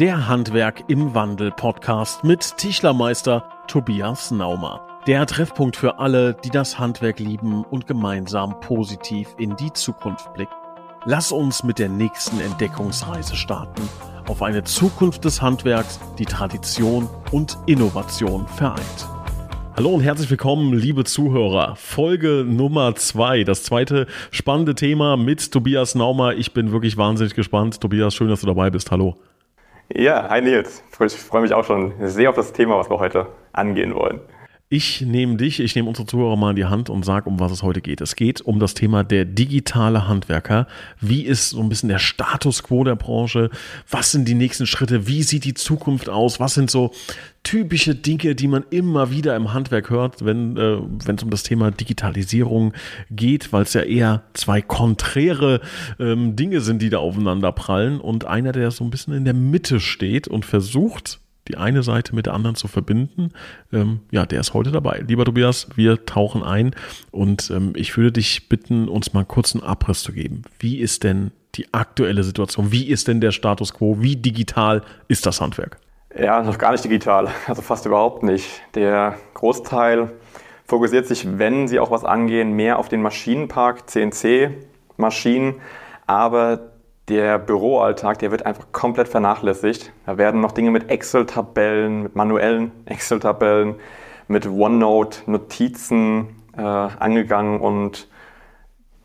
Der Handwerk im Wandel Podcast mit Tischlermeister Tobias Naumer. Der Treffpunkt für alle, die das Handwerk lieben und gemeinsam positiv in die Zukunft blicken. Lass uns mit der nächsten Entdeckungsreise starten auf eine Zukunft des Handwerks, die Tradition und Innovation vereint. Hallo und herzlich willkommen, liebe Zuhörer. Folge Nummer zwei, das zweite spannende Thema mit Tobias Naumer. Ich bin wirklich wahnsinnig gespannt. Tobias, schön, dass du dabei bist. Hallo. Ja, hi Nils. Ich freue mich auch schon sehr auf das Thema, was wir heute angehen wollen. Ich nehme dich, ich nehme unsere Zuhörer mal in die Hand und sage, um was es heute geht. Es geht um das Thema der digitale Handwerker. Wie ist so ein bisschen der Status quo der Branche? Was sind die nächsten Schritte? Wie sieht die Zukunft aus? Was sind so typische Dinge, die man immer wieder im Handwerk hört, wenn äh, es um das Thema Digitalisierung geht, weil es ja eher zwei konträre ähm, Dinge sind, die da aufeinander prallen und einer, der so ein bisschen in der Mitte steht und versucht, die eine Seite mit der anderen zu verbinden. Ähm, ja, der ist heute dabei. Lieber Tobias, wir tauchen ein und ähm, ich würde dich bitten, uns mal kurz einen Abriss zu geben. Wie ist denn die aktuelle Situation? Wie ist denn der Status quo? Wie digital ist das Handwerk? Ja, noch gar nicht digital, also fast überhaupt nicht. Der Großteil fokussiert sich, wenn sie auch was angehen, mehr auf den Maschinenpark, CNC-Maschinen, aber der Büroalltag, der wird einfach komplett vernachlässigt. Da werden noch Dinge mit Excel-Tabellen, mit manuellen Excel-Tabellen, mit OneNote-Notizen äh, angegangen und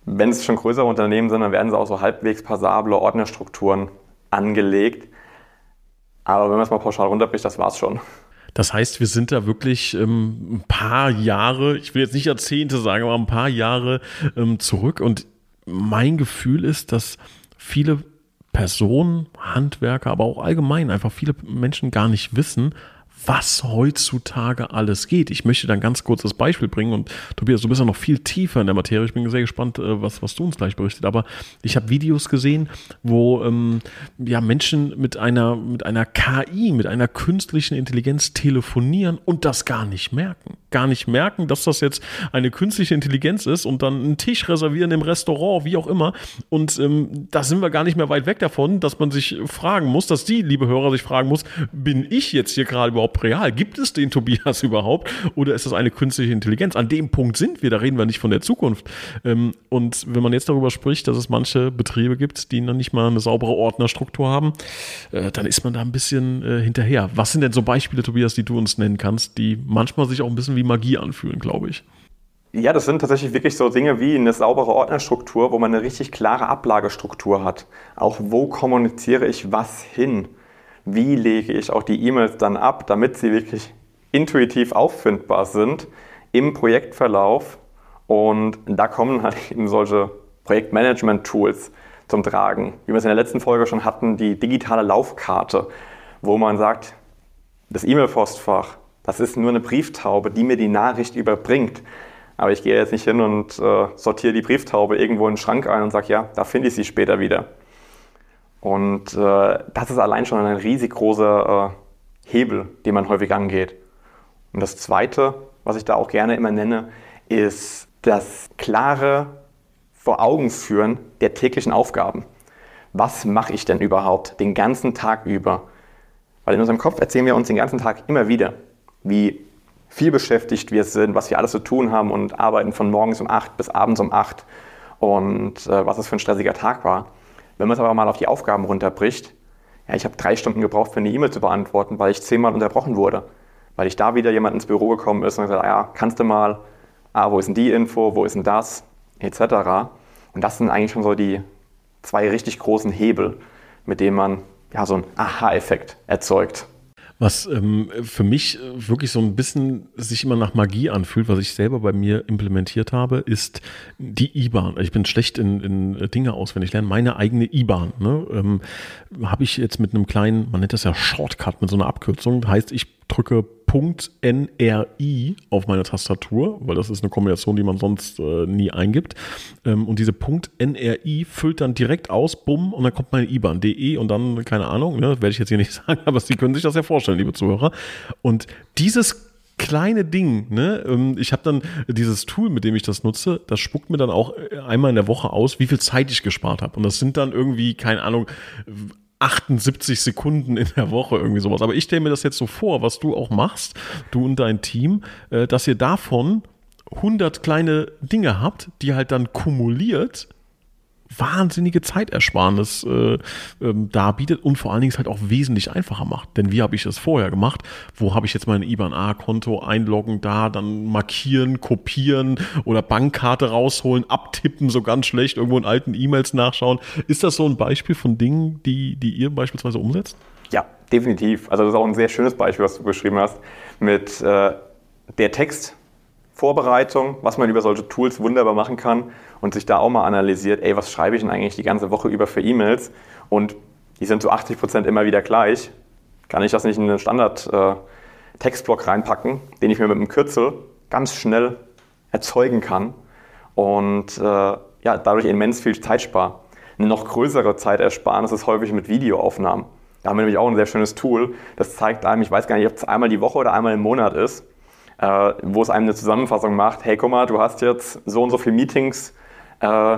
wenn es schon größere Unternehmen sind, dann werden sie auch so halbwegs passable Ordnerstrukturen angelegt. Aber wenn man es mal pauschal runterbricht, das war's schon. Das heißt, wir sind da wirklich ähm, ein paar Jahre, ich will jetzt nicht Jahrzehnte sagen, aber ein paar Jahre ähm, zurück. Und mein Gefühl ist, dass viele Personen, Handwerker, aber auch allgemein einfach viele Menschen gar nicht wissen, was heutzutage alles geht. Ich möchte dann ganz kurz das Beispiel bringen und Tobias, du bist ja noch viel tiefer in der Materie. Ich bin sehr gespannt, äh, was, was du uns gleich berichtet. Aber ich habe Videos gesehen, wo ähm, ja, Menschen mit einer, mit einer KI, mit einer künstlichen Intelligenz telefonieren und das gar nicht merken. Gar nicht merken, dass das jetzt eine künstliche Intelligenz ist und dann einen Tisch reservieren im Restaurant, wie auch immer. Und ähm, da sind wir gar nicht mehr weit weg davon, dass man sich fragen muss, dass die, liebe Hörer, sich fragen muss, bin ich jetzt hier gerade überhaupt überhaupt real? Gibt es den Tobias überhaupt? Oder ist das eine künstliche Intelligenz? An dem Punkt sind wir, da reden wir nicht von der Zukunft. Ähm, und wenn man jetzt darüber spricht, dass es manche Betriebe gibt, die noch nicht mal eine saubere Ordnerstruktur haben, äh, dann ist man da ein bisschen äh, hinterher. Was sind denn so Beispiele, Tobias, die du uns nennen kannst, die manchmal sich auch ein bisschen wie Magie anfühlen, glaube ich? Ja, das sind tatsächlich wirklich so Dinge wie eine saubere Ordnerstruktur, wo man eine richtig klare Ablagestruktur hat. Auch wo kommuniziere ich was hin? Wie lege ich auch die E-Mails dann ab, damit sie wirklich intuitiv auffindbar sind im Projektverlauf. Und da kommen halt eben solche Projektmanagement-Tools zum Tragen. Wie wir es in der letzten Folge schon hatten, die digitale Laufkarte, wo man sagt, das E-Mail-Postfach, das ist nur eine Brieftaube, die mir die Nachricht überbringt. Aber ich gehe jetzt nicht hin und äh, sortiere die Brieftaube irgendwo in den Schrank ein und sage, ja, da finde ich sie später wieder. Und äh, das ist allein schon ein riesig großer äh, Hebel, den man häufig angeht. Und das Zweite, was ich da auch gerne immer nenne, ist das klare vor Augen führen der täglichen Aufgaben. Was mache ich denn überhaupt den ganzen Tag über? Weil in unserem Kopf erzählen wir uns den ganzen Tag immer wieder, wie viel beschäftigt wir sind, was wir alles zu tun haben und arbeiten von morgens um 8 bis abends um 8 und äh, was es für ein stressiger Tag war. Wenn man es aber mal auf die Aufgaben runterbricht, ja, ich habe drei Stunden gebraucht, für eine E-Mail zu beantworten, weil ich zehnmal unterbrochen wurde. Weil ich da wieder jemand ins Büro gekommen ist und gesagt, ja, kannst du mal, ah, wo ist denn die Info, wo ist denn das, etc. Und das sind eigentlich schon so die zwei richtig großen Hebel, mit denen man ja so einen Aha-Effekt erzeugt. Was ähm, für mich äh, wirklich so ein bisschen sich immer nach Magie anfühlt, was ich selber bei mir implementiert habe, ist die IBAN. Ich bin schlecht in, in Dinge auswendig lernen. Meine eigene IBAN ne, ähm, habe ich jetzt mit einem kleinen, man nennt das ja Shortcut, mit so einer Abkürzung. Heißt, ich drücke .nri auf meiner Tastatur, weil das ist eine Kombination, die man sonst äh, nie eingibt. Ähm, und diese .nri füllt dann direkt aus, bumm, und dann kommt meine IBAN, de und dann, keine Ahnung, ne, werde ich jetzt hier nicht sagen, aber Sie können sich das ja vorstellen, liebe Zuhörer. Und dieses kleine Ding, ne? Ähm, ich habe dann dieses Tool, mit dem ich das nutze, das spuckt mir dann auch äh, einmal in der Woche aus, wie viel Zeit ich gespart habe. Und das sind dann irgendwie, keine Ahnung, 78 Sekunden in der Woche, irgendwie sowas. Aber ich stelle mir das jetzt so vor, was du auch machst, du und dein Team, äh, dass ihr davon 100 kleine Dinge habt, die halt dann kumuliert wahnsinnige Zeitersparnis äh, ähm, darbietet und vor allen Dingen es halt auch wesentlich einfacher macht. Denn wie habe ich das vorher gemacht? Wo habe ich jetzt mein IBAN-A-Konto einloggen, da dann markieren, kopieren oder Bankkarte rausholen, abtippen, so ganz schlecht, irgendwo in alten E-Mails nachschauen. Ist das so ein Beispiel von Dingen, die, die ihr beispielsweise umsetzt? Ja, definitiv. Also das ist auch ein sehr schönes Beispiel, was du beschrieben hast, mit äh, der Text, Vorbereitung, was man über solche Tools wunderbar machen kann und sich da auch mal analysiert, ey, was schreibe ich denn eigentlich die ganze Woche über für E-Mails? Und die sind zu 80 Prozent immer wieder gleich. Kann ich das nicht in einen Standard-Textblock äh, reinpacken, den ich mir mit einem Kürzel ganz schnell erzeugen kann und äh, ja, dadurch immens viel Zeit spare. Eine noch größere Zeitersparnis ist häufig mit Videoaufnahmen. Da haben wir nämlich auch ein sehr schönes Tool, das zeigt einem, ich weiß gar nicht, ob es einmal die Woche oder einmal im Monat ist, äh, wo es einem eine Zusammenfassung macht, hey guck mal, du hast jetzt so und so viele Meetings äh,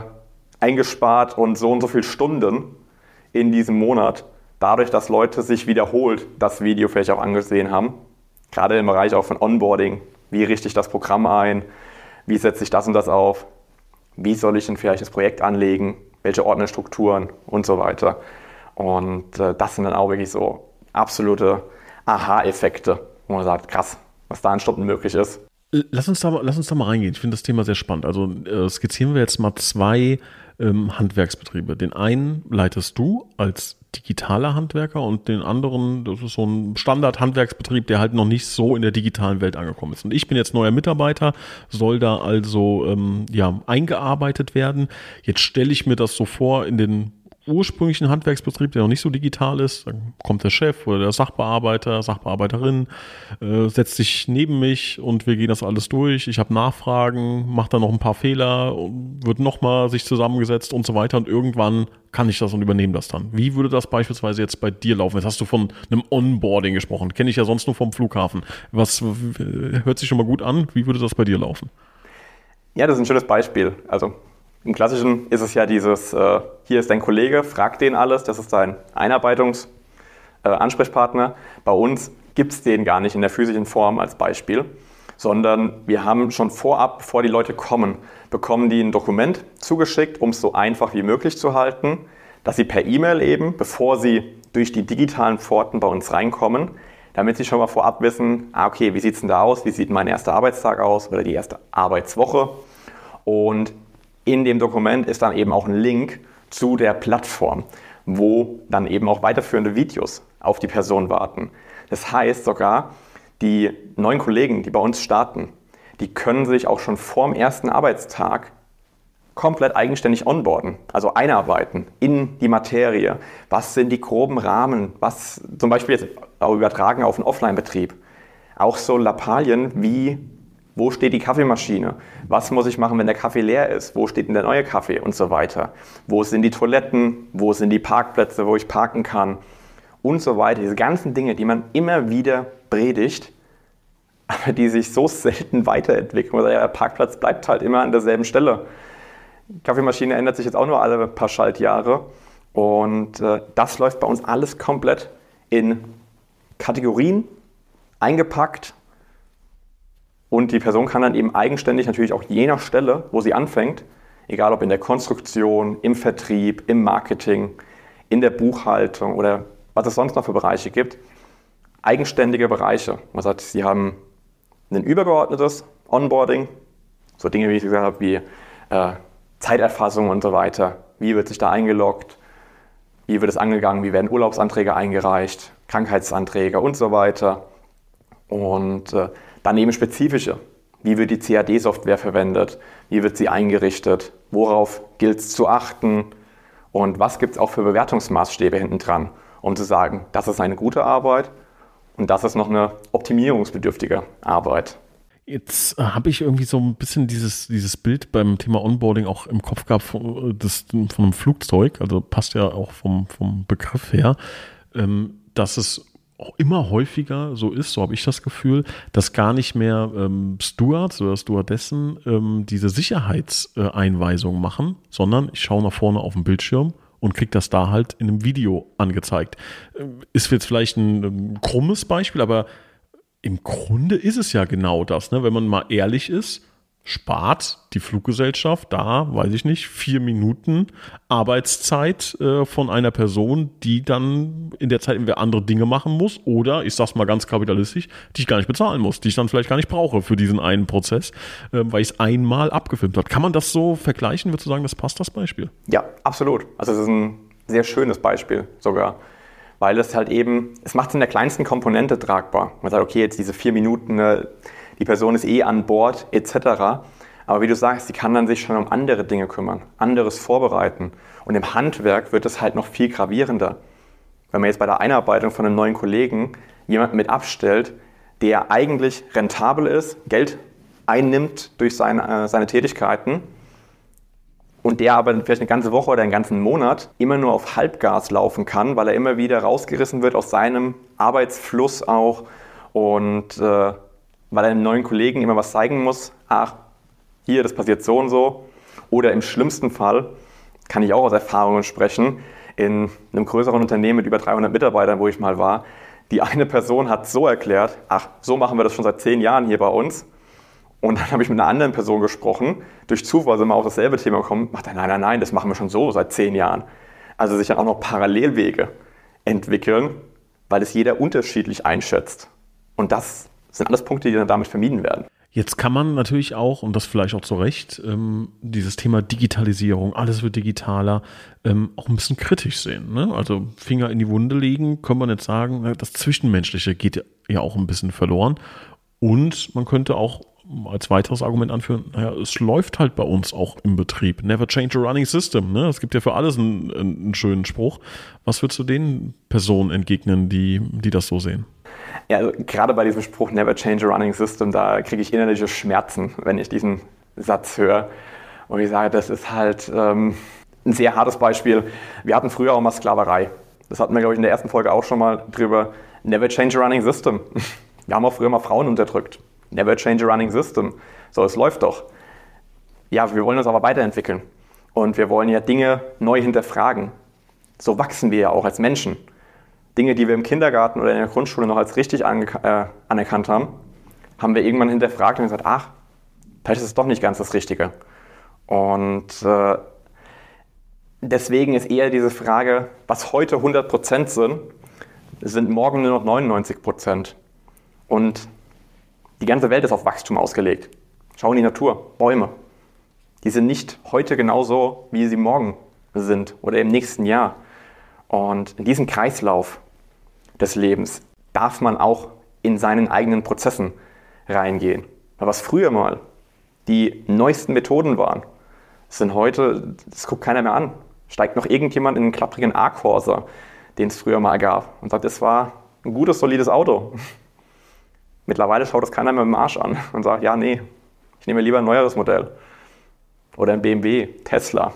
eingespart und so und so viele Stunden in diesem Monat, dadurch, dass Leute sich wiederholt das Video vielleicht auch angesehen haben. Gerade im Bereich auch von Onboarding, wie richte ich das Programm ein, wie setze ich das und das auf, wie soll ich denn vielleicht das Projekt anlegen, welche Ordnerstrukturen und so weiter. Und äh, das sind dann auch wirklich so absolute Aha-Effekte, wo man sagt, krass, was da in Stunden möglich ist. Lass uns da, lass uns da mal reingehen. Ich finde das Thema sehr spannend. Also äh, skizzieren wir jetzt mal zwei ähm, Handwerksbetriebe. Den einen leitest du als digitaler Handwerker und den anderen, das ist so ein Standard-Handwerksbetrieb, der halt noch nicht so in der digitalen Welt angekommen ist. Und ich bin jetzt neuer Mitarbeiter, soll da also ähm, ja, eingearbeitet werden. Jetzt stelle ich mir das so vor in den ursprünglichen Handwerksbetrieb, der noch nicht so digital ist, dann kommt der Chef oder der Sachbearbeiter, Sachbearbeiterin, äh, setzt sich neben mich und wir gehen das alles durch. Ich habe Nachfragen, mache dann noch ein paar Fehler, wird nochmal sich zusammengesetzt und so weiter und irgendwann kann ich das und übernehme das dann. Wie würde das beispielsweise jetzt bei dir laufen? Jetzt hast du von einem Onboarding gesprochen, kenne ich ja sonst nur vom Flughafen. Was hört sich schon mal gut an? Wie würde das bei dir laufen? Ja, das ist ein schönes Beispiel. Also im Klassischen ist es ja dieses, äh, hier ist dein Kollege, frag den alles, das ist dein Einarbeitungsansprechpartner. Äh, Bei uns gibt es den gar nicht in der physischen Form als Beispiel, sondern wir haben schon vorab, bevor die Leute kommen, bekommen die ein Dokument zugeschickt, um es so einfach wie möglich zu halten, dass sie per E-Mail eben, bevor sie durch die digitalen Pforten bei uns reinkommen, damit sie schon mal vorab wissen, ah, okay, wie sieht es denn da aus, wie sieht mein erster Arbeitstag aus oder die erste Arbeitswoche. Und in dem Dokument ist dann eben auch ein Link zu der Plattform, wo dann eben auch weiterführende Videos auf die Person warten. Das heißt sogar, die neuen Kollegen, die bei uns starten, die können sich auch schon vorm ersten Arbeitstag komplett eigenständig onboarden, also einarbeiten in die Materie. Was sind die groben Rahmen? Was zum Beispiel jetzt übertragen auf einen Offline-Betrieb? Auch so Lappalien wie wo steht die Kaffeemaschine? Was muss ich machen, wenn der Kaffee leer ist? Wo steht denn der neue Kaffee und so weiter? Wo sind die Toiletten? Wo sind die Parkplätze, wo ich parken kann? Und so weiter. Diese ganzen Dinge, die man immer wieder predigt, aber die sich so selten weiterentwickeln. Der Parkplatz bleibt halt immer an derselben Stelle. Die Kaffeemaschine ändert sich jetzt auch nur alle paar Schaltjahre. Und äh, das läuft bei uns alles komplett in Kategorien eingepackt und die Person kann dann eben eigenständig natürlich auch je nach Stelle, wo sie anfängt, egal ob in der Konstruktion, im Vertrieb, im Marketing, in der Buchhaltung oder was es sonst noch für Bereiche gibt, eigenständige Bereiche. Man sagt, sie haben ein übergeordnetes Onboarding, so Dinge, wie ich gesagt habe, wie äh, Zeiterfassung und so weiter. Wie wird sich da eingeloggt? Wie wird es angegangen? Wie werden Urlaubsanträge eingereicht? Krankheitsanträge und so weiter. Und äh, Daneben spezifische. Wie wird die CAD-Software verwendet? Wie wird sie eingerichtet? Worauf gilt es zu achten? Und was gibt es auch für Bewertungsmaßstäbe hinten dran, um zu sagen, das ist eine gute Arbeit und das ist noch eine optimierungsbedürftige Arbeit. Jetzt äh, habe ich irgendwie so ein bisschen dieses, dieses Bild beim Thema Onboarding auch im Kopf gehabt von, das, von einem Flugzeug, also passt ja auch vom, vom Begriff her, ähm, dass es immer häufiger so ist, so habe ich das Gefühl, dass gar nicht mehr ähm, Stewards oder Stewardessen ähm, diese Sicherheitseinweisungen machen, sondern ich schaue nach vorne auf den Bildschirm und kriegt das da halt in einem Video angezeigt. Ist jetzt vielleicht ein, ein krummes Beispiel, aber im Grunde ist es ja genau das, ne? wenn man mal ehrlich ist spart die Fluggesellschaft da, weiß ich nicht, vier Minuten Arbeitszeit äh, von einer Person, die dann in der Zeit entweder andere Dinge machen muss oder, ich sag's mal ganz kapitalistisch, die ich gar nicht bezahlen muss, die ich dann vielleicht gar nicht brauche für diesen einen Prozess, äh, weil ich es einmal abgefilmt habe. Kann man das so vergleichen? Würdest du sagen, das passt das Beispiel? Ja, absolut. Also es ist ein sehr schönes Beispiel sogar weil es halt eben, es macht es in der kleinsten Komponente tragbar. Man sagt, okay, jetzt diese vier Minuten, ne, die Person ist eh an Bord etc. Aber wie du sagst, sie kann dann sich schon um andere Dinge kümmern, anderes vorbereiten. Und im Handwerk wird es halt noch viel gravierender. Wenn man jetzt bei der Einarbeitung von einem neuen Kollegen jemanden mit abstellt, der eigentlich rentabel ist, Geld einnimmt durch seine, äh, seine Tätigkeiten und der aber vielleicht eine ganze Woche oder einen ganzen Monat immer nur auf Halbgas laufen kann, weil er immer wieder rausgerissen wird aus seinem Arbeitsfluss auch und äh, weil einem neuen Kollegen immer was zeigen muss, ach, hier, das passiert so und so. Oder im schlimmsten Fall, kann ich auch aus Erfahrungen sprechen, in einem größeren Unternehmen mit über 300 Mitarbeitern, wo ich mal war, die eine Person hat so erklärt, ach, so machen wir das schon seit zehn Jahren hier bei uns. Und dann habe ich mit einer anderen Person gesprochen, durch Zufall sind wir auf dasselbe Thema gekommen, macht er, nein, nein, nein, das machen wir schon so seit zehn Jahren. Also sich dann auch noch Parallelwege entwickeln, weil es jeder unterschiedlich einschätzt. Und das das sind alles Punkte, die dann damit vermieden werden. Jetzt kann man natürlich auch, und das vielleicht auch zu Recht, ähm, dieses Thema Digitalisierung, alles wird digitaler, ähm, auch ein bisschen kritisch sehen. Ne? Also Finger in die Wunde legen, kann man jetzt sagen, das Zwischenmenschliche geht ja auch ein bisschen verloren. Und man könnte auch als weiteres Argument anführen, naja, es läuft halt bei uns auch im Betrieb. Never change a running system. Ne? Es gibt ja für alles einen, einen schönen Spruch. Was würdest du den Personen entgegnen, die, die das so sehen? Ja, also gerade bei diesem Spruch Never change a running system, da kriege ich innerliche Schmerzen, wenn ich diesen Satz höre. Und ich sage, das ist halt ähm, ein sehr hartes Beispiel. Wir hatten früher auch mal Sklaverei. Das hatten wir, glaube ich, in der ersten Folge auch schon mal drüber. Never change a running system. Wir haben auch früher mal Frauen unterdrückt. Never change a running system. So, es läuft doch. Ja, wir wollen uns aber weiterentwickeln. Und wir wollen ja Dinge neu hinterfragen. So wachsen wir ja auch als Menschen. Dinge, die wir im Kindergarten oder in der Grundschule noch als richtig äh, anerkannt haben, haben wir irgendwann hinterfragt und gesagt, ach, vielleicht ist es doch nicht ganz das Richtige. Und äh, deswegen ist eher diese Frage, was heute 100% sind, sind morgen nur noch 99%. Und die ganze Welt ist auf Wachstum ausgelegt. Schau in die Natur, Bäume. Die sind nicht heute genauso, wie sie morgen sind oder im nächsten Jahr. Und in diesen Kreislauf des Lebens darf man auch in seinen eigenen Prozessen reingehen. Was früher mal die neuesten Methoden waren, sind heute, das guckt keiner mehr an. Steigt noch irgendjemand in einen klapprigen A-Corsa, den es früher mal gab, und sagt, das war ein gutes, solides Auto. Mittlerweile schaut das keiner mehr dem Arsch an und sagt, ja, nee, ich nehme lieber ein neueres Modell. Oder ein BMW, Tesla.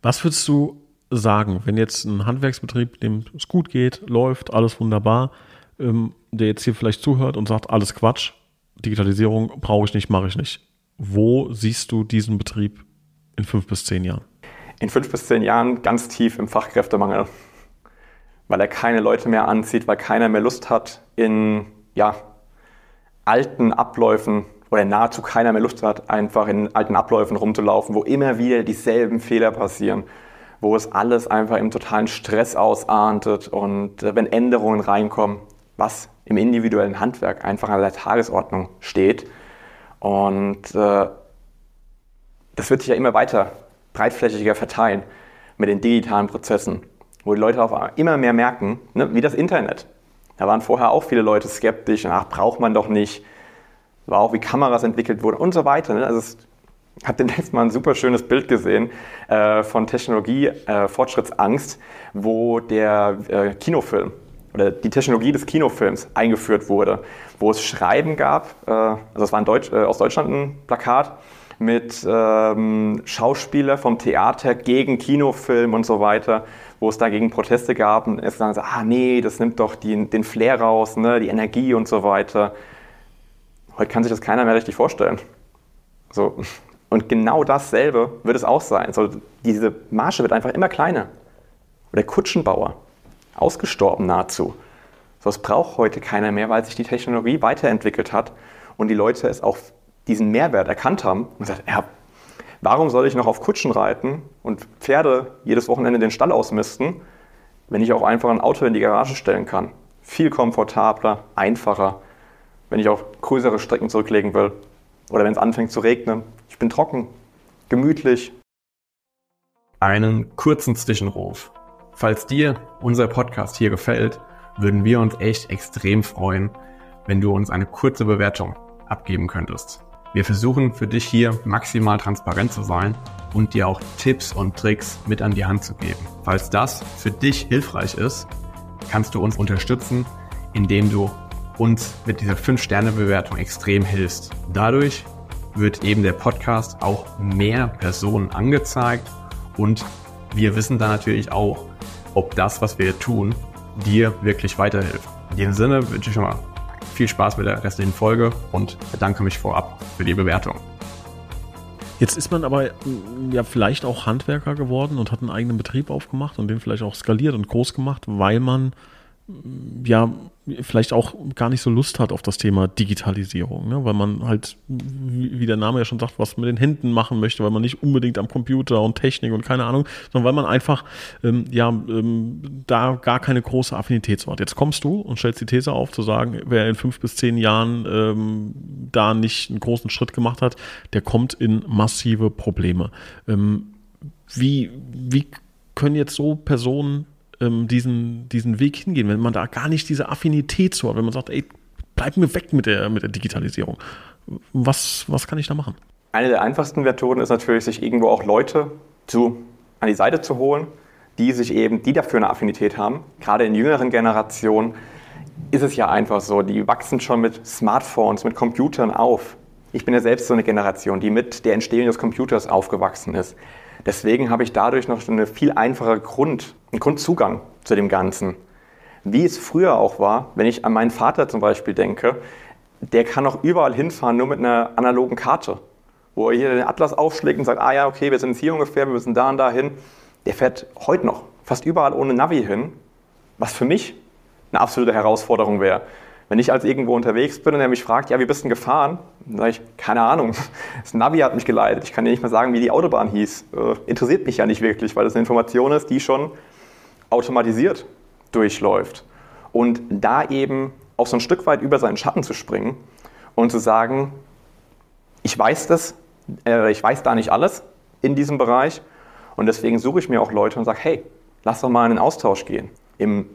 Was würdest du sagen, wenn jetzt ein Handwerksbetrieb, dem es gut geht, läuft, alles wunderbar, ähm, der jetzt hier vielleicht zuhört und sagt, alles Quatsch, Digitalisierung brauche ich nicht, mache ich nicht. Wo siehst du diesen Betrieb in fünf bis zehn Jahren? In fünf bis zehn Jahren ganz tief im Fachkräftemangel, weil er keine Leute mehr anzieht, weil keiner mehr Lust hat, in ja, alten Abläufen oder nahezu keiner mehr Lust hat, einfach in alten Abläufen rumzulaufen, wo immer wieder dieselben Fehler passieren wo es alles einfach im totalen Stress ausartet und äh, wenn Änderungen reinkommen, was im individuellen Handwerk einfach an der Tagesordnung steht. Und äh, das wird sich ja immer weiter breitflächiger verteilen mit den digitalen Prozessen, wo die Leute auch immer mehr merken, ne, wie das Internet. Da waren vorher auch viele Leute skeptisch, ach, braucht man doch nicht. War auch, wie Kameras entwickelt wurden und so weiter. Ne? Also es habe demnächst mal ein super schönes Bild gesehen äh, von Technologie äh, Fortschrittsangst, wo der äh, Kinofilm oder die Technologie des Kinofilms eingeführt wurde, wo es Schreiben gab, äh, also es war Deutsch, äh, aus Deutschland ein Plakat mit ähm, Schauspieler vom Theater gegen Kinofilm und so weiter, wo es dagegen Proteste gab und es sagen, ah nee, das nimmt doch die, den Flair raus, ne, die Energie und so weiter. Heute kann sich das keiner mehr richtig vorstellen. So, und genau dasselbe wird es auch sein. So, diese Marge wird einfach immer kleiner. Oder Kutschenbauer, ausgestorben nahezu. So was braucht heute keiner mehr, weil sich die Technologie weiterentwickelt hat und die Leute es auch diesen Mehrwert erkannt haben und gesagt, ja, warum soll ich noch auf Kutschen reiten und Pferde jedes Wochenende den Stall ausmisten, wenn ich auch einfach ein Auto in die Garage stellen kann? Viel komfortabler, einfacher, wenn ich auch größere Strecken zurücklegen will oder wenn es anfängt zu regnen. Ich bin trocken, gemütlich. Einen kurzen Zwischenruf. Falls dir unser Podcast hier gefällt, würden wir uns echt extrem freuen, wenn du uns eine kurze Bewertung abgeben könntest. Wir versuchen für dich hier maximal transparent zu sein und dir auch Tipps und Tricks mit an die Hand zu geben. Falls das für dich hilfreich ist, kannst du uns unterstützen, indem du uns mit dieser 5-Sterne-Bewertung extrem hilfst. Dadurch wird eben der Podcast auch mehr Personen angezeigt und wir wissen dann natürlich auch, ob das, was wir tun, dir wirklich weiterhilft. In diesem Sinne wünsche ich schon mal viel Spaß mit der restlichen Folge und bedanke mich vorab für die Bewertung. Jetzt ist man aber mm, ja vielleicht auch Handwerker geworden und hat einen eigenen Betrieb aufgemacht und den vielleicht auch skaliert und groß gemacht, weil man ja vielleicht auch gar nicht so Lust hat auf das Thema Digitalisierung, ne? weil man halt, wie der Name ja schon sagt, was mit den Händen machen möchte, weil man nicht unbedingt am Computer und Technik und keine Ahnung, sondern weil man einfach ähm, ja ähm, da gar keine große Affinität so hat. Jetzt kommst du und stellst die These auf, zu sagen, wer in fünf bis zehn Jahren ähm, da nicht einen großen Schritt gemacht hat, der kommt in massive Probleme. Ähm, wie, wie können jetzt so Personen ähm, diesen, diesen Weg hingehen, wenn man da gar nicht diese Affinität zu hat, wenn man sagt, ey, bleib mir weg mit der, mit der Digitalisierung. Was, was kann ich da machen? Eine der einfachsten Methoden ist natürlich, sich irgendwo auch Leute zu, an die Seite zu holen, die sich eben, die dafür eine Affinität haben. Gerade in jüngeren Generationen ist es ja einfach so, die wachsen schon mit Smartphones, mit Computern auf. Ich bin ja selbst so eine Generation, die mit der Entstehung des Computers aufgewachsen ist. Deswegen habe ich dadurch noch eine viel einfache Grund, einen Grundzugang zu dem Ganzen. Wie es früher auch war, wenn ich an meinen Vater zum Beispiel denke, der kann auch überall hinfahren, nur mit einer analogen Karte. Wo er hier den Atlas aufschlägt und sagt, ah ja, okay, wir sind jetzt hier ungefähr, wir müssen da und da hin. Der fährt heute noch fast überall ohne Navi hin, was für mich eine absolute Herausforderung wäre. Wenn ich als irgendwo unterwegs bin und er mich fragt, ja, wie bist du gefahren? Dann sage ich, keine Ahnung. Das Navi hat mich geleitet. Ich kann dir nicht mal sagen, wie die Autobahn hieß. Äh, interessiert mich ja nicht wirklich, weil das eine Information ist, die schon automatisiert durchläuft. Und da eben auch so ein Stück weit über seinen Schatten zu springen und zu sagen, ich weiß das, äh, ich weiß da nicht alles in diesem Bereich und deswegen suche ich mir auch Leute und sage, hey, lass doch mal in den Austausch gehen. Im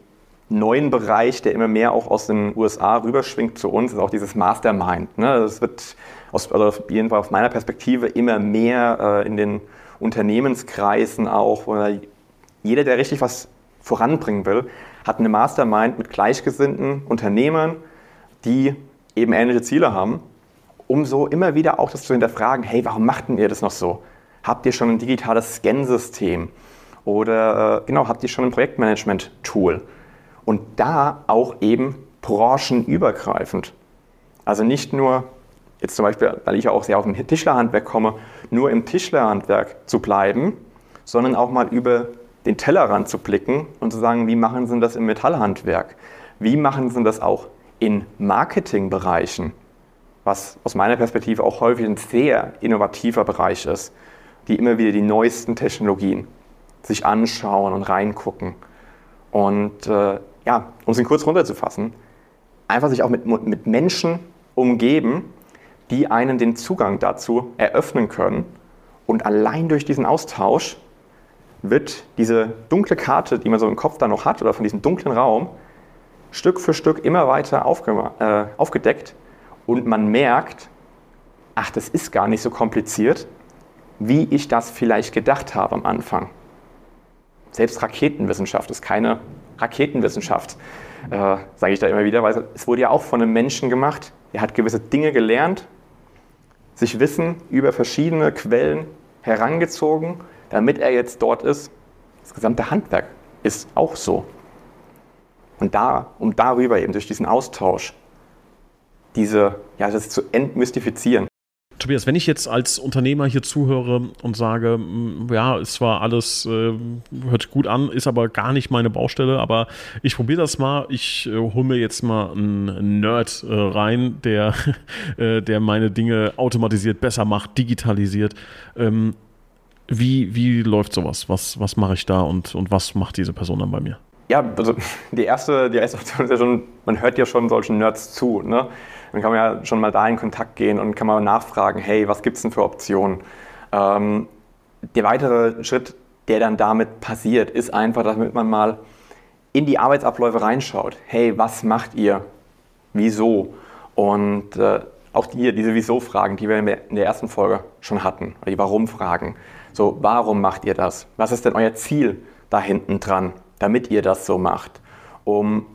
neuen Bereich, der immer mehr auch aus den USA rüberschwingt zu uns, ist auch dieses Mastermind. Ne? Das wird aus, also auf jeden Fall aus meiner Perspektive immer mehr äh, in den Unternehmenskreisen auch. Jeder, der richtig was voranbringen will, hat eine Mastermind mit gleichgesinnten Unternehmern, die eben ähnliche Ziele haben, um so immer wieder auch das zu hinterfragen, hey, warum macht denn ihr das noch so? Habt ihr schon ein digitales Scan-System? Oder äh, genau, habt ihr schon ein Projektmanagement-Tool? Und da auch eben branchenübergreifend. Also nicht nur, jetzt zum Beispiel, weil ich ja auch sehr auf dem Tischlerhandwerk komme, nur im Tischlerhandwerk zu bleiben, sondern auch mal über den Tellerrand zu blicken und zu sagen, wie machen sie das im Metallhandwerk? Wie machen sie das auch in Marketingbereichen? Was aus meiner Perspektive auch häufig ein sehr innovativer Bereich ist, die immer wieder die neuesten Technologien sich anschauen und reingucken. Und äh, ja, um es in kurz runterzufassen, einfach sich auch mit, mit Menschen umgeben, die einen den Zugang dazu eröffnen können. Und allein durch diesen Austausch wird diese dunkle Karte, die man so im Kopf da noch hat, oder von diesem dunklen Raum, Stück für Stück immer weiter äh, aufgedeckt und man merkt, ach, das ist gar nicht so kompliziert, wie ich das vielleicht gedacht habe am Anfang. Selbst Raketenwissenschaft ist keine Raketenwissenschaft, äh, sage ich da immer wieder, weil es wurde ja auch von einem Menschen gemacht, der hat gewisse Dinge gelernt, sich Wissen über verschiedene Quellen herangezogen, damit er jetzt dort ist. Das gesamte Handwerk ist auch so. Und da, um darüber eben durch diesen Austausch, diese, ja, das zu entmystifizieren, Tobias, wenn ich jetzt als Unternehmer hier zuhöre und sage, ja, es war alles, äh, hört gut an, ist aber gar nicht meine Baustelle, aber ich probiere das mal, ich äh, hole mir jetzt mal einen Nerd äh, rein, der, äh, der meine Dinge automatisiert, besser macht, digitalisiert. Ähm, wie, wie läuft sowas? Was, was mache ich da und, und was macht diese Person dann bei mir? Ja, also die erste, die erste Option ist ja schon, man hört ja schon solchen Nerds zu. Ne? Dann kann man ja schon mal da in Kontakt gehen und kann mal nachfragen, hey, was gibt es denn für Optionen? Ähm, der weitere Schritt, der dann damit passiert, ist einfach, damit man mal in die Arbeitsabläufe reinschaut. Hey, was macht ihr? Wieso? Und äh, auch die, diese Wieso-Fragen, die wir in der ersten Folge schon hatten, die Warum-Fragen. So, warum macht ihr das? Was ist denn euer Ziel da hinten dran, damit ihr das so macht? Um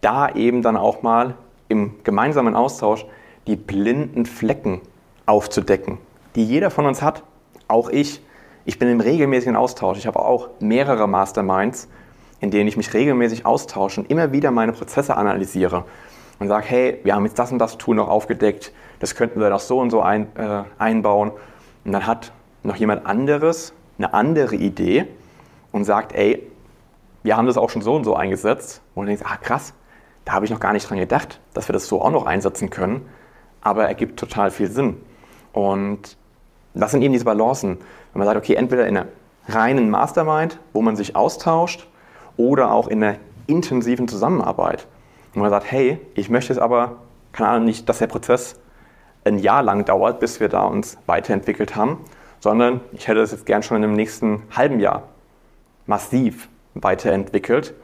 da eben dann auch mal im gemeinsamen Austausch die blinden Flecken aufzudecken, die jeder von uns hat, auch ich. Ich bin im regelmäßigen Austausch. Ich habe auch mehrere Masterminds, in denen ich mich regelmäßig austausche und immer wieder meine Prozesse analysiere und sage, hey, wir haben jetzt das und das Tool noch aufgedeckt, das könnten wir doch so und so ein, äh, einbauen. Und dann hat noch jemand anderes eine andere Idee und sagt, ey, wir haben das auch schon so und so eingesetzt. Und du denkst, ah krass, da habe ich noch gar nicht dran gedacht, dass wir das so auch noch einsetzen können, aber ergibt total viel Sinn. Und das sind eben diese Balancen. Wenn man sagt, okay, entweder in einer reinen Mastermind, wo man sich austauscht, oder auch in einer intensiven Zusammenarbeit. Und man sagt, hey, ich möchte es aber, keine Ahnung, nicht, dass der Prozess ein Jahr lang dauert, bis wir da uns weiterentwickelt haben, sondern ich hätte es jetzt gern schon in dem nächsten halben Jahr massiv weiterentwickelt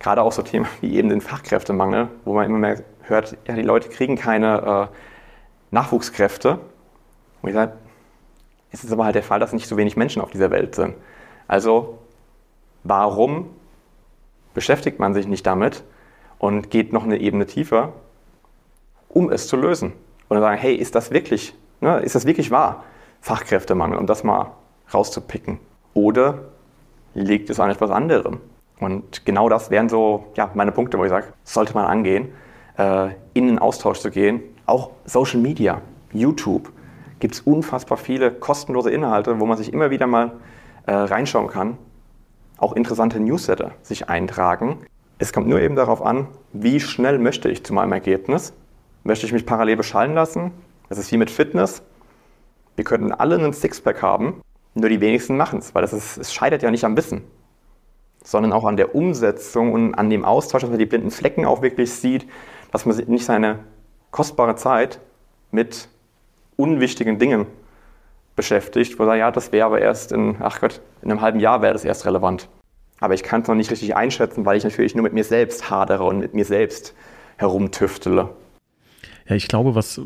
gerade auch so Themen wie eben den Fachkräftemangel, wo man immer mehr hört, ja, die Leute kriegen keine äh, Nachwuchskräfte. Und ich sage, es ist aber halt der Fall, dass nicht so wenig Menschen auf dieser Welt sind. Also warum beschäftigt man sich nicht damit und geht noch eine Ebene tiefer, um es zu lösen? Und dann sagen, hey, ist das wirklich, ne, ist das wirklich wahr? Fachkräftemangel, um das mal rauszupicken. Oder liegt es an etwas anderem? Und genau das wären so ja, meine Punkte, wo ich sage, sollte man angehen, äh, in den Austausch zu gehen. Auch Social Media, YouTube, gibt es unfassbar viele kostenlose Inhalte, wo man sich immer wieder mal äh, reinschauen kann. Auch interessante Newsletter sich eintragen. Es kommt nur eben darauf an, wie schnell möchte ich zu meinem Ergebnis. Möchte ich mich parallel beschallen lassen? Das ist wie mit Fitness. Wir könnten alle einen Sixpack haben, nur die wenigsten machen es, weil das ist, es scheitert ja nicht am Wissen sondern auch an der Umsetzung und an dem Austausch, dass man die blinden Flecken auch wirklich sieht, dass man nicht seine kostbare Zeit mit unwichtigen Dingen beschäftigt, wo er ja, das wäre aber erst in, ach Gott, in einem halben Jahr wäre das erst relevant. Aber ich kann es noch nicht richtig einschätzen, weil ich natürlich nur mit mir selbst hadere und mit mir selbst herumtüftele. Ja, ich glaube, was,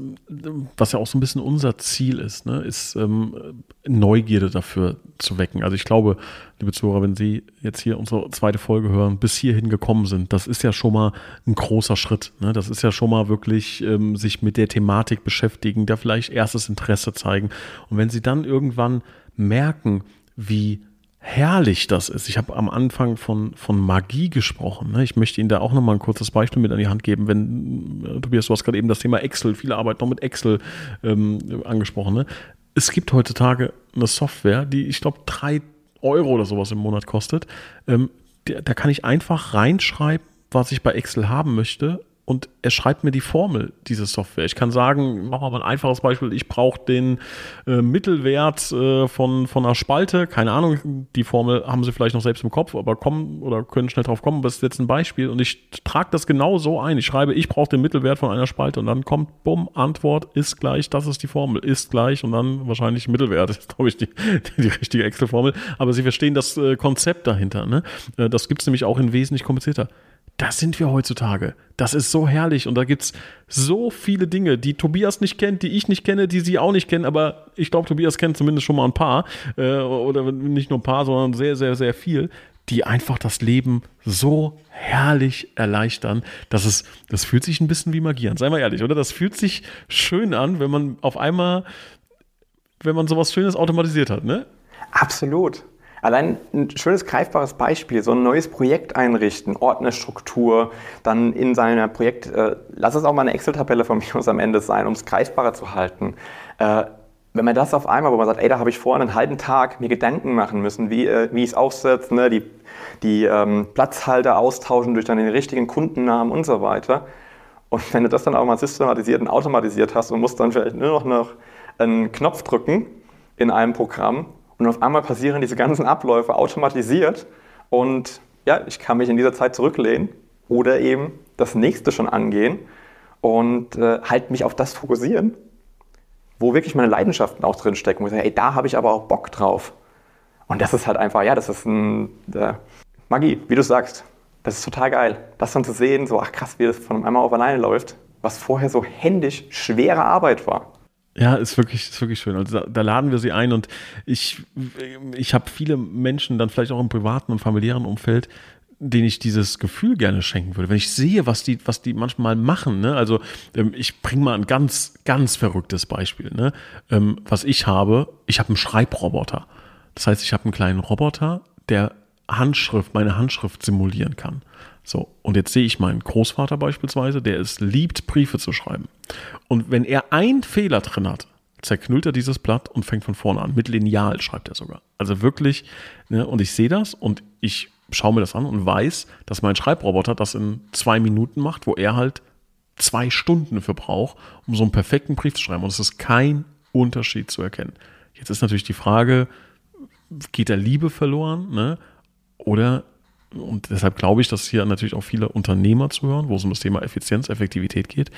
was ja auch so ein bisschen unser Ziel ist, ne, ist ähm, Neugierde dafür zu wecken. Also ich glaube, liebe Zuhörer, wenn Sie jetzt hier unsere zweite Folge hören, bis hierhin gekommen sind, das ist ja schon mal ein großer Schritt. Ne? Das ist ja schon mal wirklich ähm, sich mit der Thematik beschäftigen, da vielleicht erstes Interesse zeigen. Und wenn Sie dann irgendwann merken, wie herrlich das ist. Ich habe am Anfang von, von Magie gesprochen. Ne? Ich möchte Ihnen da auch nochmal ein kurzes Beispiel mit an die Hand geben. Wenn, äh, Tobias, du hast gerade eben das Thema Excel, viele arbeiten noch mit Excel ähm, angesprochen. Ne? Es gibt heutzutage eine Software, die, ich glaube, drei Euro oder sowas im Monat kostet. Ähm, da, da kann ich einfach reinschreiben, was ich bei Excel haben möchte und er schreibt mir die Formel dieser Software. Ich kann sagen, machen wir mal ein einfaches Beispiel, ich brauche den äh, Mittelwert äh, von, von einer Spalte, keine Ahnung, die Formel haben sie vielleicht noch selbst im Kopf, aber kommen oder können schnell drauf kommen, aber das ist jetzt ein Beispiel und ich trage das genau so ein. Ich schreibe, ich brauche den Mittelwert von einer Spalte und dann kommt, bumm, Antwort ist gleich, das ist die Formel, ist gleich und dann wahrscheinlich Mittelwert, das ist glaube ich die, die, die richtige Excel-Formel, aber Sie verstehen das äh, Konzept dahinter. Ne? Äh, das gibt es nämlich auch in wesentlich komplizierter das sind wir heutzutage. Das ist so herrlich und da gibt es so viele Dinge, die Tobias nicht kennt, die ich nicht kenne, die sie auch nicht kennen, aber ich glaube, Tobias kennt zumindest schon mal ein paar äh, oder nicht nur ein paar, sondern sehr, sehr, sehr viel, die einfach das Leben so herrlich erleichtern, dass es, das fühlt sich ein bisschen wie Magie an. Seien wir ehrlich, oder? Das fühlt sich schön an, wenn man auf einmal, wenn man sowas Schönes automatisiert hat, ne? Absolut. Allein ein schönes greifbares Beispiel, so ein neues Projekt einrichten, Ordnerstruktur, dann in seiner Projekt, äh, lass es auch mal eine Excel-Tabelle von mir aus am Ende sein, um es greifbarer zu halten. Äh, wenn man das auf einmal, wo man sagt, ey, da habe ich vorhin einen halben Tag mir Gedanken machen müssen, wie, äh, wie ich es aufsetze, ne, die, die ähm, Platzhalter austauschen durch dann den richtigen Kundennamen und so weiter. Und wenn du das dann auch mal systematisiert und automatisiert hast und musst dann vielleicht nur noch einen Knopf drücken in einem Programm und auf einmal passieren diese ganzen Abläufe automatisiert und ja, ich kann mich in dieser Zeit zurücklehnen oder eben das nächste schon angehen und äh, halt mich auf das fokussieren, wo wirklich meine Leidenschaften auch drin stecken. Wo ich sage, ey, da habe ich aber auch Bock drauf. Und das ist halt einfach, ja, das ist ein äh, Magie, wie du sagst. Das ist total geil. Das dann zu sehen, so, ach krass, wie das von einmal auf alleine läuft, was vorher so händisch schwere Arbeit war. Ja, ist wirklich, ist wirklich schön. Also da, da laden wir sie ein und ich, ich habe viele Menschen dann vielleicht auch im privaten und familiären Umfeld, denen ich dieses Gefühl gerne schenken würde. Wenn ich sehe, was die, was die manchmal machen, ne? also ähm, ich bringe mal ein ganz, ganz verrücktes Beispiel. Ne? Ähm, was ich habe, ich habe einen Schreibroboter. Das heißt, ich habe einen kleinen Roboter, der Handschrift, meine Handschrift simulieren kann. So, und jetzt sehe ich meinen Großvater beispielsweise, der es liebt, Briefe zu schreiben. Und wenn er einen Fehler drin hat, zerknüllt er dieses Blatt und fängt von vorne an. Mit Lineal schreibt er sogar. Also wirklich, ne, und ich sehe das und ich schaue mir das an und weiß, dass mein Schreibroboter das in zwei Minuten macht, wo er halt zwei Stunden für braucht, um so einen perfekten Brief zu schreiben. Und es ist kein Unterschied zu erkennen. Jetzt ist natürlich die Frage, geht der Liebe verloren? Ne? Oder, und deshalb glaube ich, dass hier natürlich auch viele Unternehmer zuhören, wo es um das Thema Effizienz, Effektivität geht.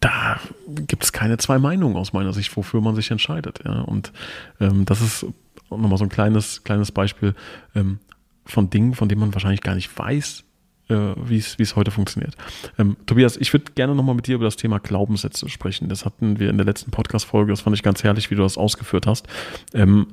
Da gibt es keine zwei Meinungen aus meiner Sicht, wofür man sich entscheidet. Ja? Und ähm, das ist nochmal so ein kleines, kleines Beispiel. Ähm, von Dingen, von denen man wahrscheinlich gar nicht weiß, äh, wie es heute funktioniert. Ähm, Tobias, ich würde gerne nochmal mit dir über das Thema Glaubenssätze sprechen. Das hatten wir in der letzten Podcast-Folge, das fand ich ganz herrlich, wie du das ausgeführt hast. Ähm,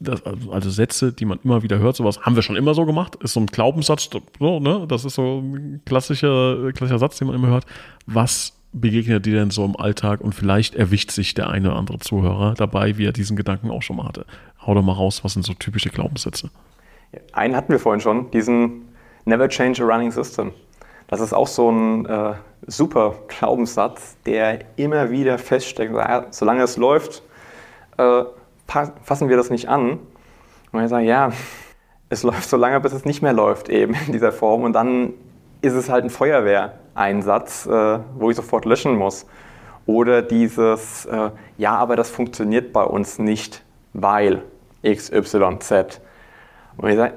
das, also Sätze, die man immer wieder hört, sowas haben wir schon immer so gemacht, ist so ein Glaubenssatz, so, ne? das ist so ein klassischer, klassischer Satz, den man immer hört. Was begegnet dir denn so im Alltag und vielleicht erwischt sich der eine oder andere Zuhörer dabei, wie er diesen Gedanken auch schon mal hatte. Hau doch mal raus, was sind so typische Glaubenssätze? Einen hatten wir vorhin schon, diesen Never Change a Running System. Das ist auch so ein äh, super Glaubenssatz, der immer wieder feststeckt, solange es läuft, äh, fassen wir das nicht an. Und wir sagen, ja, es läuft so lange, bis es nicht mehr läuft, eben in dieser Form. Und dann ist es halt ein Feuerwehreinsatz, äh, wo ich sofort löschen muss. Oder dieses, äh, ja, aber das funktioniert bei uns nicht, weil XYZ. Und ich sage,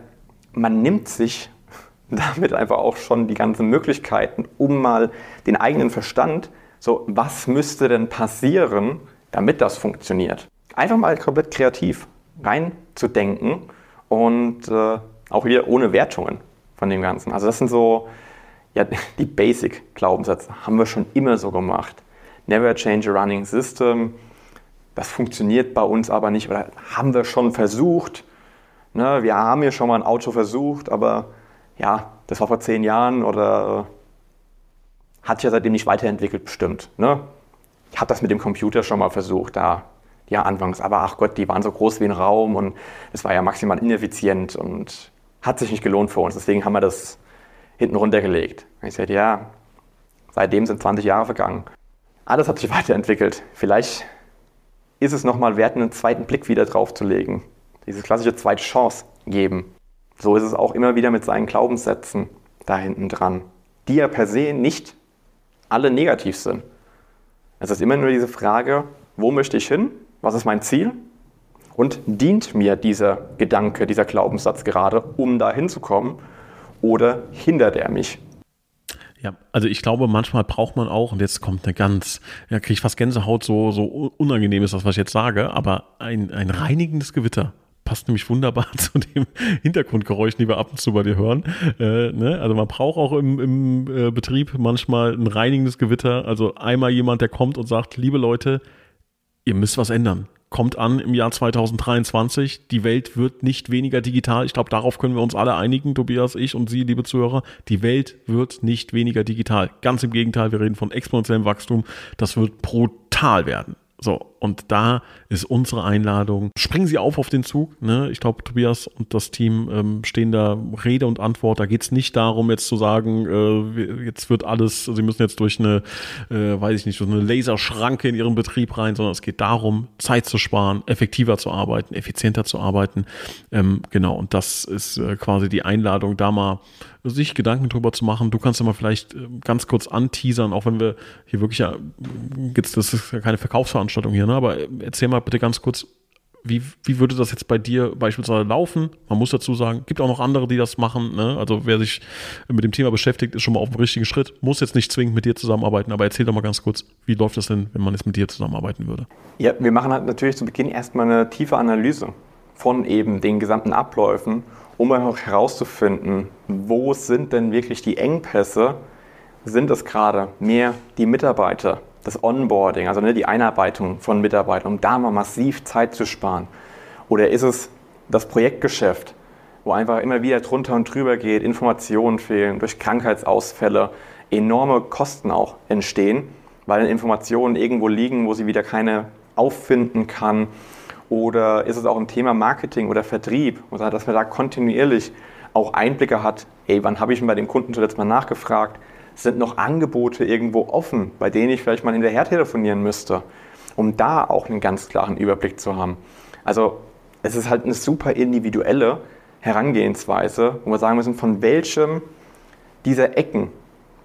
man nimmt sich damit einfach auch schon die ganzen Möglichkeiten, um mal den eigenen Verstand, so was müsste denn passieren, damit das funktioniert. Einfach mal komplett kreativ reinzudenken und äh, auch wieder ohne Wertungen von dem Ganzen. Also das sind so ja, die Basic-Glaubenssätze, haben wir schon immer so gemacht. Never change a running system, das funktioniert bei uns aber nicht oder haben wir schon versucht, Ne, wir haben hier schon mal ein Auto versucht, aber ja, das war vor zehn Jahren oder äh, hat sich ja seitdem nicht weiterentwickelt, bestimmt. Ne? Ich habe das mit dem Computer schon mal versucht, da ja anfangs, aber ach Gott, die waren so groß wie ein Raum und es war ja maximal ineffizient und hat sich nicht gelohnt für uns. Deswegen haben wir das hinten runtergelegt. Und ich sagte, ja, seitdem sind 20 Jahre vergangen. Alles hat sich weiterentwickelt. Vielleicht ist es nochmal wert, einen zweiten Blick wieder drauf zu legen diese klassische zweite Chance geben. So ist es auch immer wieder mit seinen Glaubenssätzen da hinten dran, die ja per se nicht alle negativ sind. Es ist immer nur diese Frage, wo möchte ich hin? Was ist mein Ziel? Und dient mir dieser Gedanke, dieser Glaubenssatz gerade, um da hinzukommen? Oder hindert er mich? Ja, also ich glaube, manchmal braucht man auch, und jetzt kommt eine ganz, ja, kriege ich fast Gänsehaut, so, so unangenehm ist das, was ich jetzt sage, aber ein, ein reinigendes Gewitter passt nämlich wunderbar zu dem Hintergrundgeräusch, die wir ab und zu bei dir hören. Äh, ne? Also man braucht auch im, im äh, Betrieb manchmal ein reinigendes Gewitter. Also einmal jemand, der kommt und sagt, liebe Leute, ihr müsst was ändern. Kommt an im Jahr 2023. Die Welt wird nicht weniger digital. Ich glaube, darauf können wir uns alle einigen, Tobias, ich und Sie, liebe Zuhörer. Die Welt wird nicht weniger digital. Ganz im Gegenteil, wir reden von exponentiellem Wachstum. Das wird brutal werden. So, Und da ist unsere Einladung. Springen Sie auf auf den Zug. Ne? Ich glaube, Tobias und das Team ähm, stehen da Rede und Antwort. Da geht es nicht darum, jetzt zu sagen, äh, jetzt wird alles, Sie müssen jetzt durch eine, äh, weiß ich nicht, durch eine Laserschranke in Ihren Betrieb rein, sondern es geht darum, Zeit zu sparen, effektiver zu arbeiten, effizienter zu arbeiten. Ähm, genau, und das ist äh, quasi die Einladung, da mal sich Gedanken drüber zu machen. Du kannst ja mal vielleicht äh, ganz kurz anteasern, auch wenn wir hier wirklich ja, jetzt, das ist ja keine Verkaufsveranstaltung hier, ne? Aber erzähl mal bitte ganz kurz, wie, wie würde das jetzt bei dir beispielsweise laufen? Man muss dazu sagen, gibt auch noch andere, die das machen. Ne? Also wer sich mit dem Thema beschäftigt, ist schon mal auf dem richtigen Schritt. Muss jetzt nicht zwingend mit dir zusammenarbeiten, aber erzähl doch mal ganz kurz, wie läuft das denn, wenn man jetzt mit dir zusammenarbeiten würde? Ja, wir machen halt natürlich zu Beginn erstmal eine tiefe Analyse von eben den gesamten Abläufen um einfach herauszufinden, wo sind denn wirklich die Engpässe? Sind es gerade mehr die Mitarbeiter, das Onboarding, also ne, die Einarbeitung von Mitarbeitern, um da mal massiv Zeit zu sparen? Oder ist es das Projektgeschäft, wo einfach immer wieder drunter und drüber geht, Informationen fehlen, durch Krankheitsausfälle enorme Kosten auch entstehen, weil Informationen irgendwo liegen, wo sie wieder keine auffinden kann oder ist es auch ein Thema Marketing oder Vertrieb, dass man da kontinuierlich auch Einblicke hat, ey, wann habe ich denn bei dem Kunden zuletzt mal nachgefragt? Sind noch Angebote irgendwo offen, bei denen ich vielleicht mal hinterher telefonieren müsste, um da auch einen ganz klaren Überblick zu haben? Also es ist halt eine super individuelle Herangehensweise, wo wir sagen müssen, von welchem dieser Ecken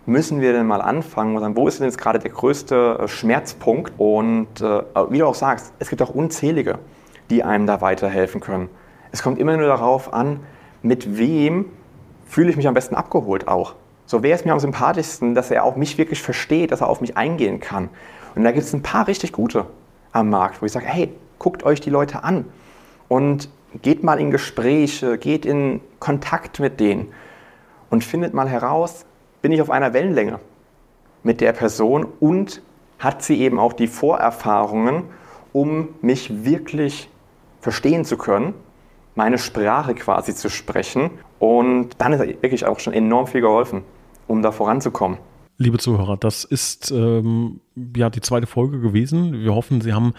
müssen wir denn mal anfangen? Wo ist denn jetzt gerade der größte äh, Schmerzpunkt? Und äh, wie du auch sagst, es gibt auch unzählige die einem da weiterhelfen können. Es kommt immer nur darauf an, mit wem fühle ich mich am besten abgeholt auch. So wäre es mir am sympathischsten, dass er auch mich wirklich versteht, dass er auf mich eingehen kann. Und da gibt es ein paar richtig gute am Markt, wo ich sage, hey, guckt euch die Leute an und geht mal in Gespräche, geht in Kontakt mit denen und findet mal heraus, bin ich auf einer Wellenlänge mit der Person und hat sie eben auch die Vorerfahrungen, um mich wirklich verstehen zu können, meine Sprache quasi zu sprechen. Und dann ist wirklich auch schon enorm viel geholfen, um da voranzukommen. Liebe Zuhörer, das ist ähm, ja die zweite Folge gewesen. Wir hoffen, Sie haben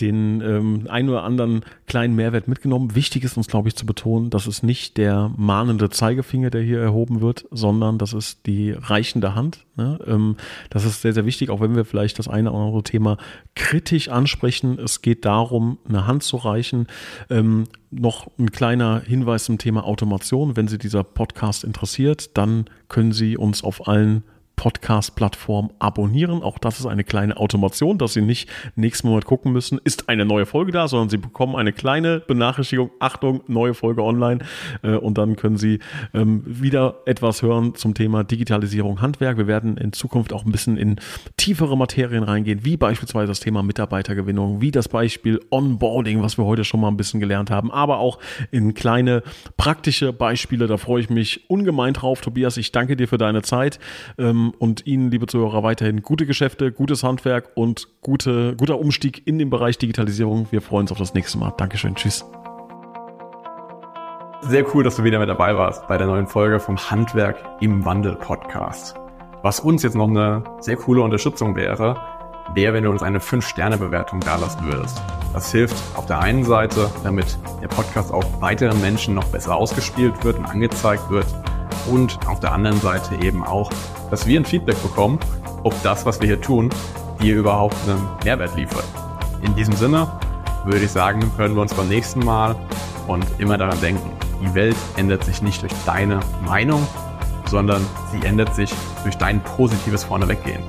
den ähm, ein oder anderen kleinen Mehrwert mitgenommen. Wichtig ist uns, glaube ich, zu betonen, dass es nicht der mahnende Zeigefinger, der hier erhoben wird, sondern das ist die reichende Hand. Ne? Ähm, das ist sehr, sehr wichtig, auch wenn wir vielleicht das eine oder andere Thema kritisch ansprechen. Es geht darum, eine Hand zu reichen. Ähm, noch ein kleiner Hinweis zum Thema Automation. Wenn Sie dieser Podcast interessiert, dann können Sie uns auf allen Podcast-Plattform abonnieren. Auch das ist eine kleine Automation, dass Sie nicht nächsten Monat gucken müssen, ist eine neue Folge da, sondern Sie bekommen eine kleine Benachrichtigung, Achtung, neue Folge online. Äh, und dann können Sie ähm, wieder etwas hören zum Thema Digitalisierung, Handwerk. Wir werden in Zukunft auch ein bisschen in tiefere Materien reingehen, wie beispielsweise das Thema Mitarbeitergewinnung, wie das Beispiel Onboarding, was wir heute schon mal ein bisschen gelernt haben, aber auch in kleine praktische Beispiele. Da freue ich mich ungemein drauf. Tobias, ich danke dir für deine Zeit. Ähm, und Ihnen, liebe Zuhörer, weiterhin gute Geschäfte, gutes Handwerk und gute, guter Umstieg in den Bereich Digitalisierung. Wir freuen uns auf das nächste Mal. Dankeschön. Tschüss. Sehr cool, dass du wieder mit dabei warst bei der neuen Folge vom Handwerk im Wandel Podcast. Was uns jetzt noch eine sehr coole Unterstützung wäre, wäre, wenn du uns eine 5-Sterne-Bewertung dalassen würdest. Das hilft auf der einen Seite, damit der Podcast auch weiteren Menschen noch besser ausgespielt wird und angezeigt wird und auf der anderen Seite eben auch, dass wir ein Feedback bekommen, ob das, was wir hier tun, dir überhaupt einen Mehrwert liefert. In diesem Sinne würde ich sagen, hören wir uns beim nächsten Mal und immer daran denken, die Welt ändert sich nicht durch deine Meinung, sondern sie ändert sich durch dein positives Vorneweggehen.